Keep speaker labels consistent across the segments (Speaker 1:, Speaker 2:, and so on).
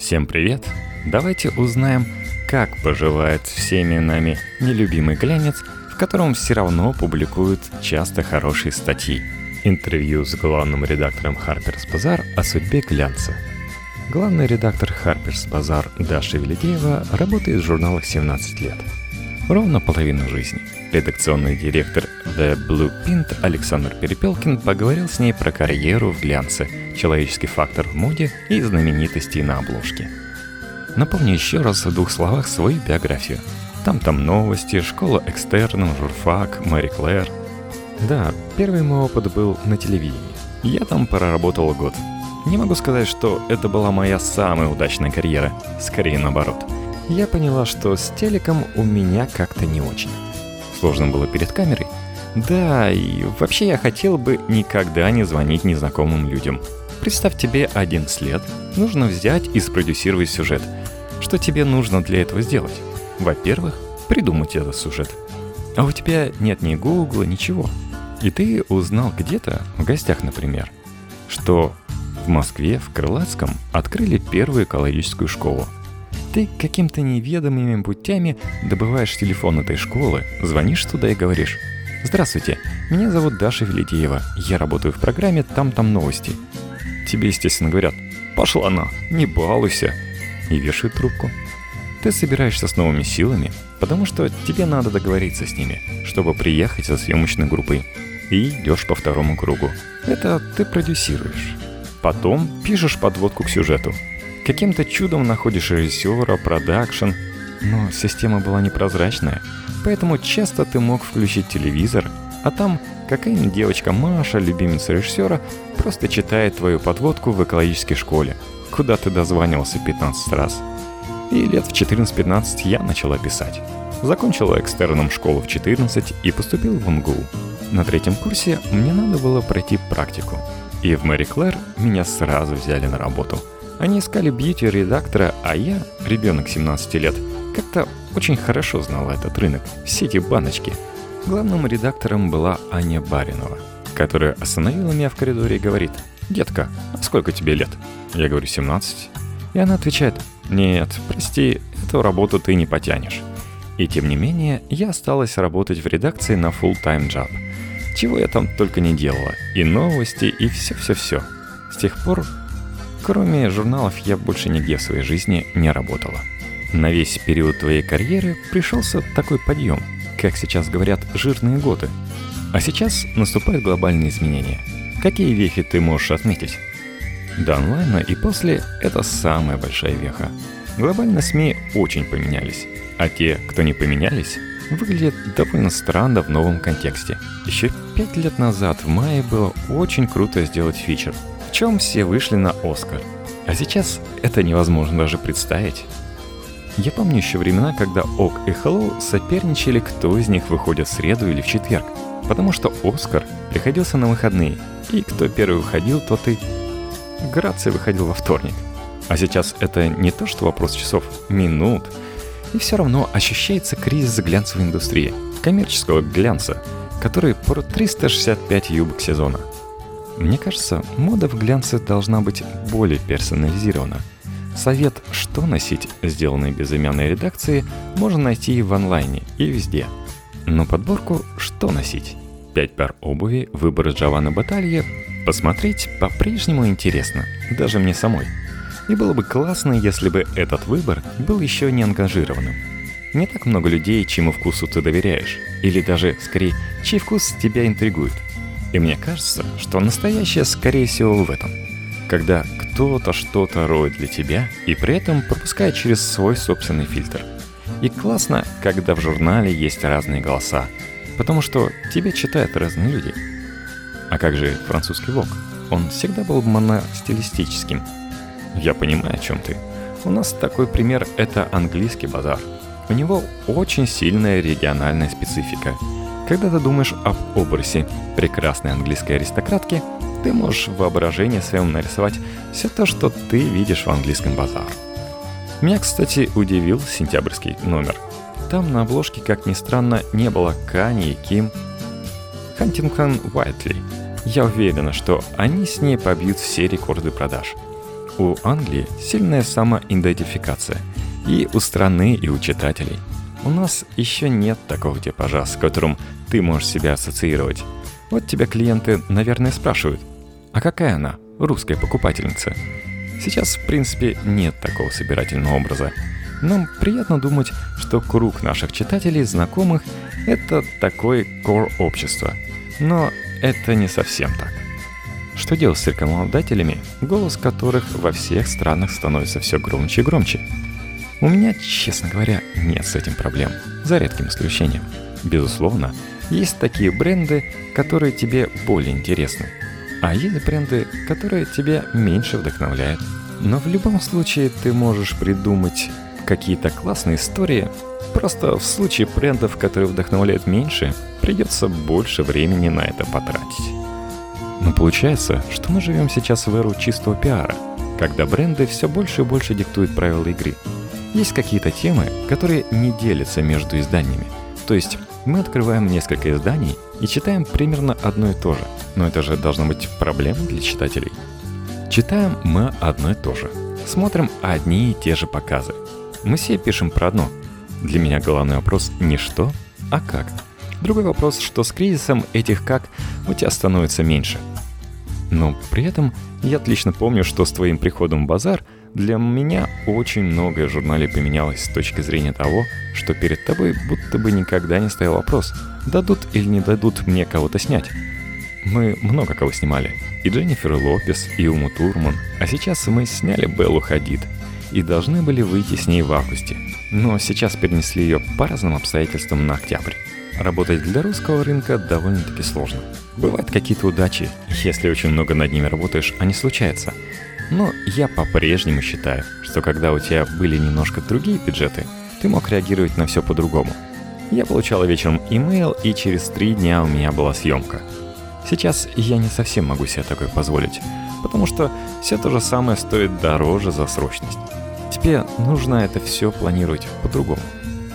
Speaker 1: Всем привет! Давайте узнаем, как поживает всеми нами нелюбимый глянец, в котором все равно публикуют часто хорошие статьи. Интервью с главным редактором Harper's Bazaar о судьбе глянца. Главный редактор Harper's Bazaar Даша Велидеева работает в журналах 17 лет. Ровно половину жизни. Редакционный директор The Blue Pint Александр Перепелкин поговорил с ней про карьеру в глянце, человеческий фактор в моде и знаменитости на обложке. Напомню еще раз в двух словах свою биографию. Там-там новости, школа экстерном, журфак, Мэри Клэр. Да, первый мой опыт был на телевидении. Я там проработал год. Не могу сказать, что это была моя самая удачная карьера. Скорее наоборот. Я поняла, что с телеком у меня как-то не очень. Сложно было перед камерой. Да, и вообще я хотел бы никогда не звонить незнакомым людям. Представь тебе 11 лет, нужно взять и спродюсировать сюжет. Что тебе нужно для этого сделать? Во-первых, придумать этот сюжет. А у тебя нет ни гугла, ничего. И ты узнал где-то, в гостях, например, что в Москве, в Крылатском, открыли первую экологическую школу. Ты каким-то неведомыми путями добываешь телефон этой школы, звонишь туда и говоришь «Здравствуйте, меня зовут Даша Велитеева, я работаю в программе «Там-там новости». Тебе, естественно, говорят «Пошла она, не балуйся» и вешают трубку. Ты собираешься с новыми силами, потому что тебе надо договориться с ними, чтобы приехать со съемочной группой. И идешь по второму кругу. Это ты продюсируешь. Потом пишешь подводку к сюжету. Каким-то чудом находишь режиссера, продакшн, но система была непрозрачная, поэтому часто ты мог включить телевизор, а там какая-нибудь девочка Маша, любимица режиссера, просто читает твою подводку в экологической школе, куда ты дозванивался 15 раз. И лет в 14-15 я начала писать. Закончила экстерном школу в 14 и поступил в МГУ. На третьем курсе мне надо было пройти практику. И в Мэри Клэр меня сразу взяли на работу. Они искали бьюти-редактора, а я, ребенок 17 лет, как-то очень хорошо знала этот рынок, все эти баночки. Главным редактором была Аня Баринова, которая остановила меня в коридоре и говорит, «Детка, а сколько тебе лет?» Я говорю, «17». И она отвечает, «Нет, прости, эту работу ты не потянешь». И тем не менее, я осталась работать в редакции на full-time job. Чего я там только не делала. И новости, и все-все-все. С тех пор, кроме журналов, я больше нигде в своей жизни не работала. На весь период твоей карьеры пришелся такой подъем, как сейчас говорят, жирные годы. А сейчас наступают глобальные изменения. Какие вехи ты можешь отметить? До онлайна и после – это самая большая веха. Глобально СМИ очень поменялись, а те, кто не поменялись, выглядят довольно странно в новом контексте. Еще пять лет назад в мае было очень круто сделать фичер, в чем все вышли на Оскар. А сейчас это невозможно даже представить. Я помню еще времена, когда ОК и Hello соперничали, кто из них выходит в среду или в четверг, потому что Оскар приходился на выходные, и кто первый выходил, тот и... Грация выходил во вторник. А сейчас это не то, что вопрос часов, минут. И все равно ощущается кризис глянцевой индустрии, коммерческого глянца, который про 365 юбок сезона. Мне кажется, мода в глянце должна быть более персонализирована – Совет «Что носить», сделанный безымянной редакции, можно найти в онлайне и везде. Но подборку «Что носить?» Пять пар обуви, выбор Джованны Баталье посмотреть по-прежнему интересно, даже мне самой. И было бы классно, если бы этот выбор был еще не ангажированным. Не так много людей, чьему вкусу ты доверяешь, или даже, скорее, чей вкус тебя интригует. И мне кажется, что настоящее, скорее всего, в этом – когда кто-то что-то роет для тебя и при этом пропускает через свой собственный фильтр. И классно, когда в журнале есть разные голоса, потому что тебя читают разные люди. А как же французский вок? Он всегда был моностилистическим. Я понимаю, о чем ты. У нас такой пример — это английский базар. У него очень сильная региональная специфика. Когда ты думаешь об образе прекрасной английской аристократки — ты можешь в воображении своем нарисовать все то, что ты видишь в английском базаре. Меня, кстати, удивил сентябрьский номер. Там на обложке, как ни странно, не было Кани и Ким. Хантингтон Уайтли. Я уверена, что они с ней побьют все рекорды продаж. у Англии сильная самоидентификация. И у страны, и у читателей. У нас еще нет такого типажа, с которым ты можешь себя ассоциировать. Вот тебя клиенты, наверное, спрашивают, а какая она, русская покупательница? Сейчас, в принципе, нет такого собирательного образа. Нам приятно думать, что круг наших читателей, знакомых — это такой кор общества. Но это не совсем так. Что делать с рекламодателями, голос которых во всех странах становится все громче и громче? У меня, честно говоря, нет с этим проблем, за редким исключением. Безусловно, есть такие бренды, которые тебе более интересны, а есть бренды, которые тебя меньше вдохновляют. Но в любом случае ты можешь придумать какие-то классные истории, просто в случае брендов, которые вдохновляют меньше, придется больше времени на это потратить. Но получается, что мы живем сейчас в эру чистого пиара, когда бренды все больше и больше диктуют правила игры. Есть какие-то темы, которые не делятся между изданиями. То есть мы открываем несколько изданий и читаем примерно одно и то же. Но это же должно быть проблемой для читателей. Читаем мы одно и то же. Смотрим одни и те же показы. Мы все пишем про одно. Для меня главный вопрос не что, а как. Другой вопрос, что с кризисом этих «как» у тебя становится меньше. Но при этом я отлично помню, что с твоим приходом в базар для меня очень многое в журнале поменялось с точки зрения того, что перед тобой будто бы никогда не стоял вопрос, дадут или не дадут мне кого-то снять. Мы много кого снимали. И Дженнифер Лопес, и Уму Турман. А сейчас мы сняли Беллу Хадид. И должны были выйти с ней в августе. Но сейчас перенесли ее по разным обстоятельствам на октябрь. Работать для русского рынка довольно-таки сложно. Бывают какие-то удачи, если очень много над ними работаешь, они случаются. Но я по-прежнему считаю, что когда у тебя были немножко другие бюджеты, ты мог реагировать на все по-другому. Я получала вечером имейл, и через три дня у меня была съемка. Сейчас я не совсем могу себе такое позволить, потому что все то же самое стоит дороже за срочность. Тебе нужно это все планировать по-другому.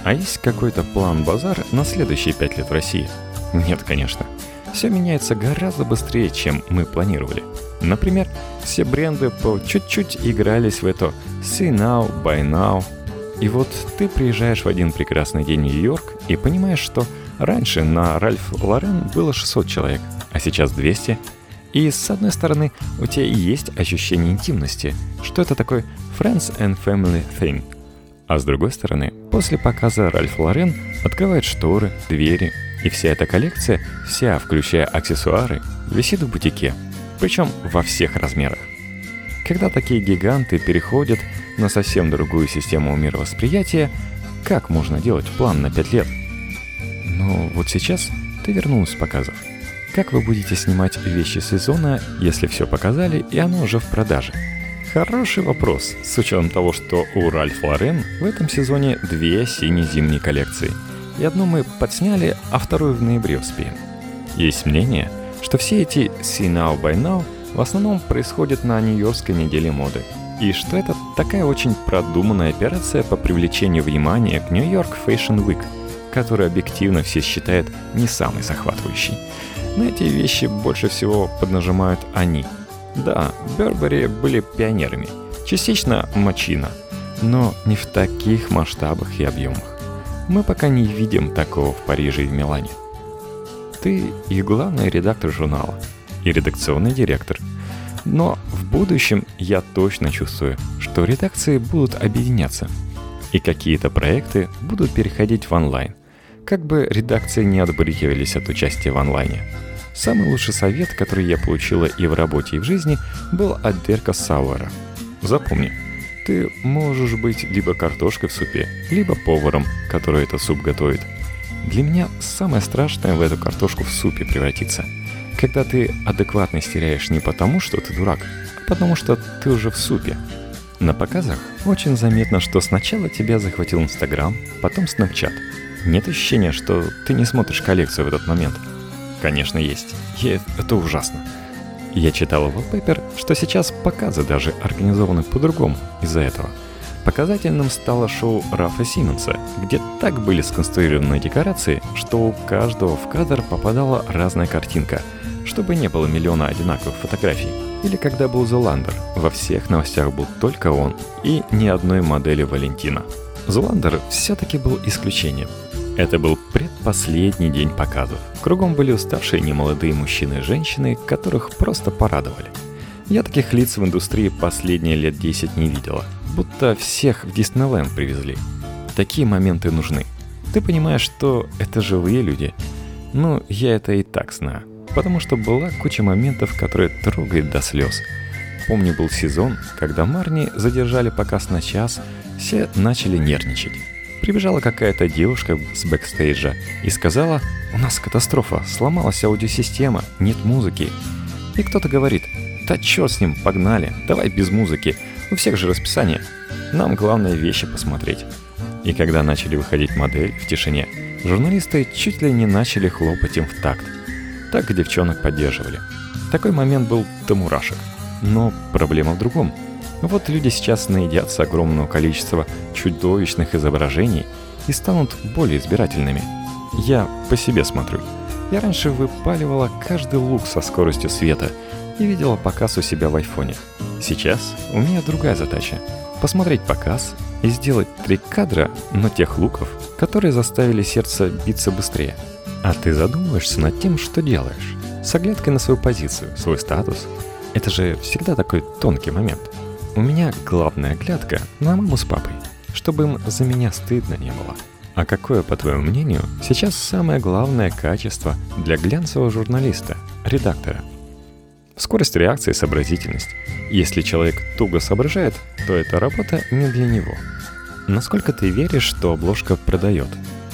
Speaker 1: А есть какой-то план базар на следующие пять лет в России? Нет, конечно. Все меняется гораздо быстрее, чем мы планировали. Например, все бренды по чуть-чуть игрались в это «see now, buy now». И вот ты приезжаешь в один прекрасный день в Нью-Йорк и понимаешь, что раньше на Ральф Лорен было 600 человек, а сейчас 200. И с одной стороны, у тебя есть ощущение интимности, что это такой friends and family thing. А с другой стороны, после показа Ральф Лорен открывает шторы, двери, и вся эта коллекция, вся, включая аксессуары, висит в бутике – причем во всех размерах. Когда такие гиганты переходят на совсем другую систему мировосприятия, как можно делать план на 5 лет? Но вот сейчас ты вернулась с показов. Как вы будете снимать вещи сезона, если все показали и оно уже в продаже? Хороший вопрос, с учетом того, что у Ральф Лорен в этом сезоне две сине-зимние коллекции. И одну мы подсняли, а вторую в ноябре успеем. Есть мнение – что все эти «see now by now» в основном происходят на Нью-Йоркской неделе моды, и что это такая очень продуманная операция по привлечению внимания к Нью-Йорк Fashion Week, которую объективно все считают не самой захватывающей. На эти вещи больше всего поднажимают они. Да, Бербери были пионерами, частично Мачина, но не в таких масштабах и объемах. Мы пока не видим такого в Париже и в Милане – ты и главный редактор журнала, и редакционный директор. Но в будущем я точно чувствую, что редакции будут объединяться, и какие-то проекты будут переходить в онлайн, как бы редакции не отбрыкивались от участия в онлайне. Самый лучший совет, который я получила и в работе, и в жизни, был от Дерка Сауэра. Запомни, ты можешь быть либо картошкой в супе, либо поваром, который этот суп готовит – для меня самое страшное в эту картошку в супе превратиться. Когда ты адекватность теряешь не потому, что ты дурак, а потому что ты уже в супе. На показах очень заметно, что сначала тебя захватил Инстаграм, потом Снапчат. Нет ощущения, что ты не смотришь коллекцию в этот момент. Конечно, есть. И это ужасно. Я читал в Wallpaper, что сейчас показы даже организованы по-другому из-за этого – Показательным стало шоу Рафа Симмонса, где так были сконструированы декорации, что у каждого в кадр попадала разная картинка, чтобы не было миллиона одинаковых фотографий. Или когда был Зуландер, во всех новостях был только он и ни одной модели Валентина. Зуландер все-таки был исключением. Это был предпоследний день показов. Кругом были уставшие немолодые мужчины и женщины, которых просто порадовали. Я таких лиц в индустрии последние лет 10 не видела. Будто всех в Диснейленд привезли. Такие моменты нужны. Ты понимаешь, что это живые люди. Ну, я это и так знаю. Потому что была куча моментов, которые трогают до слез. Помню, был сезон, когда Марни задержали показ на час, все начали нервничать. Прибежала какая-то девушка с бэкстейджа и сказала, «У нас катастрофа, сломалась аудиосистема, нет музыки». И кто-то говорит, «Да чё с ним, погнали, давай без музыки, у всех же расписание. Нам главное вещи посмотреть». И когда начали выходить модель в тишине, журналисты чуть ли не начали хлопать им в такт. Так девчонок поддерживали. Такой момент был до мурашек. Но проблема в другом – вот люди сейчас наедятся огромного количества чудовищных изображений и станут более избирательными. Я по себе смотрю. Я раньше выпаливала каждый лук со скоростью света и видела показ у себя в айфоне. Сейчас у меня другая задача – посмотреть показ и сделать три кадра, но тех луков, которые заставили сердце биться быстрее. А ты задумываешься над тем, что делаешь, с оглядкой на свою позицию, свой статус. Это же всегда такой тонкий момент – у меня главная глядка на маму с папой, чтобы им за меня стыдно не было. А какое, по твоему мнению, сейчас самое главное качество для глянцевого журналиста, редактора? Скорость реакции сообразительность. Если человек туго соображает, то эта работа не для него. Насколько ты веришь, что обложка продает?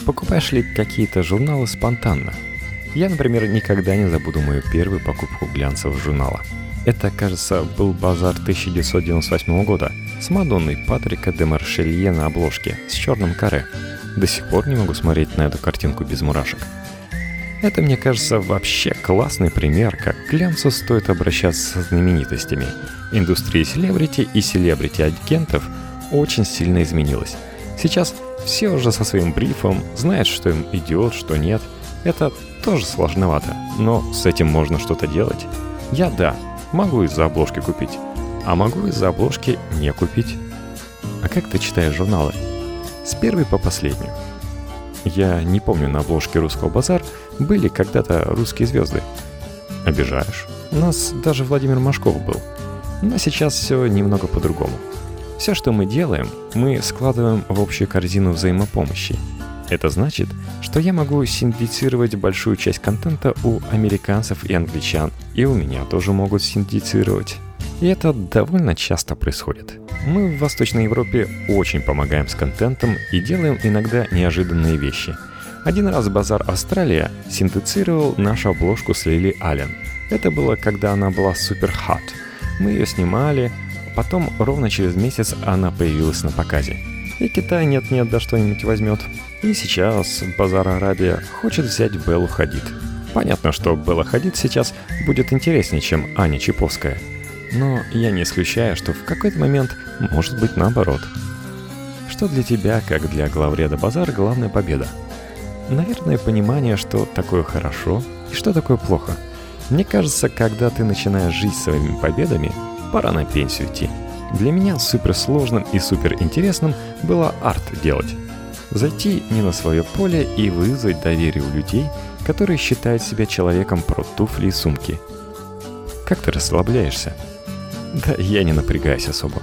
Speaker 1: Покупаешь ли какие-то журналы спонтанно? Я, например, никогда не забуду мою первую покупку глянцевого журнала – это, кажется, был базар 1998 года с Мадонной Патрика де Маршелье на обложке с черным каре. До сих пор не могу смотреть на эту картинку без мурашек. Это, мне кажется, вообще классный пример, как к глянцу стоит обращаться со знаменитостями. Индустрия селебрити и селебрити-агентов очень сильно изменилась. Сейчас все уже со своим брифом знают, что им идет, что нет. Это тоже сложновато, но с этим можно что-то делать. Я да, Могу из-за обложки купить, а могу из-за обложки не купить. А как ты читаешь журналы? С первой по последнюю. Я не помню, на обложке «Русского базар» были когда-то русские звезды. Обижаешь. У нас даже Владимир Машков был. Но сейчас все немного по-другому. Все, что мы делаем, мы складываем в общую корзину взаимопомощи – это значит, что я могу синтезировать большую часть контента у американцев и англичан, и у меня тоже могут синтезировать. И это довольно часто происходит. Мы в Восточной Европе очень помогаем с контентом и делаем иногда неожиданные вещи. Один раз Базар Австралия синтезировал нашу обложку с Лили Аллен. Это было, когда она была супер хат. Мы ее снимали, потом ровно через месяц она появилась на показе. И Китай нет-нет да что-нибудь возьмет. И сейчас Базар Арабия хочет взять Беллу Хадид. Понятно, что Белла Хадид сейчас будет интереснее, чем Аня Чиповская. Но я не исключаю, что в какой-то момент может быть наоборот. Что для тебя, как для главреда Базар, главная победа? Наверное, понимание, что такое хорошо и что такое плохо. Мне кажется, когда ты начинаешь жить своими победами, пора на пенсию идти. Для меня суперсложным и суперинтересным было арт делать. Зайти не на свое поле и вызвать доверие у людей, которые считают себя человеком про туфли и сумки. Как ты расслабляешься? Да я не напрягаюсь особо.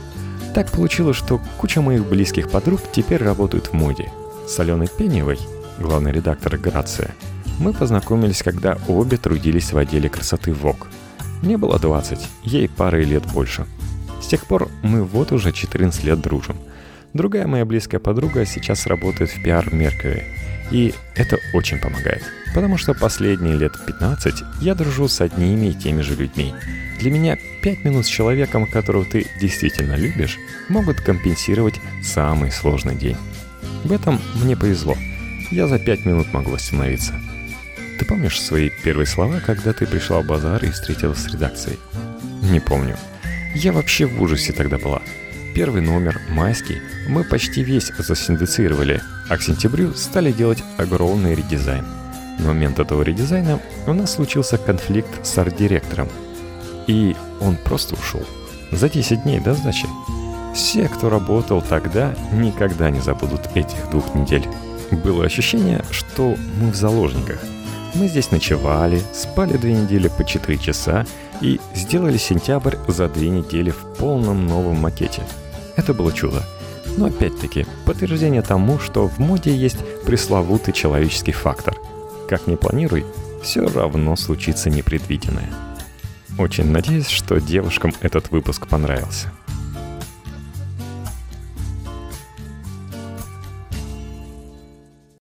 Speaker 1: Так получилось, что куча моих близких подруг теперь работают в моде. С Аленой Пеневой, главный редактор «Грация», мы познакомились, когда обе трудились в отделе красоты ВОК. Мне было 20, ей парой лет больше. С тех пор мы вот уже 14 лет дружим – Другая моя близкая подруга сейчас работает в пиар Меркьюри. И это очень помогает. Потому что последние лет 15 я дружу с одними и теми же людьми. Для меня 5 минут с человеком, которого ты действительно любишь, могут компенсировать самый сложный день. В этом мне повезло. Я за 5 минут могу остановиться. Ты помнишь свои первые слова, когда ты пришла в базар и встретилась с редакцией? Не помню. Я вообще в ужасе тогда была первый номер, майский, мы почти весь засиндицировали, а к сентябрю стали делать огромный редизайн. В момент этого редизайна у нас случился конфликт с арт-директором. и он просто ушел. За 10 дней до сдачи. Все, кто работал тогда, никогда не забудут этих двух недель. Было ощущение, что мы в заложниках. Мы здесь ночевали, спали две недели по 4 часа и сделали сентябрь за две недели в полном новом макете. Это было чудо. Но опять-таки, подтверждение тому, что в моде есть пресловутый человеческий фактор. Как ни планируй, все равно случится непредвиденное. Очень надеюсь, что девушкам этот выпуск понравился.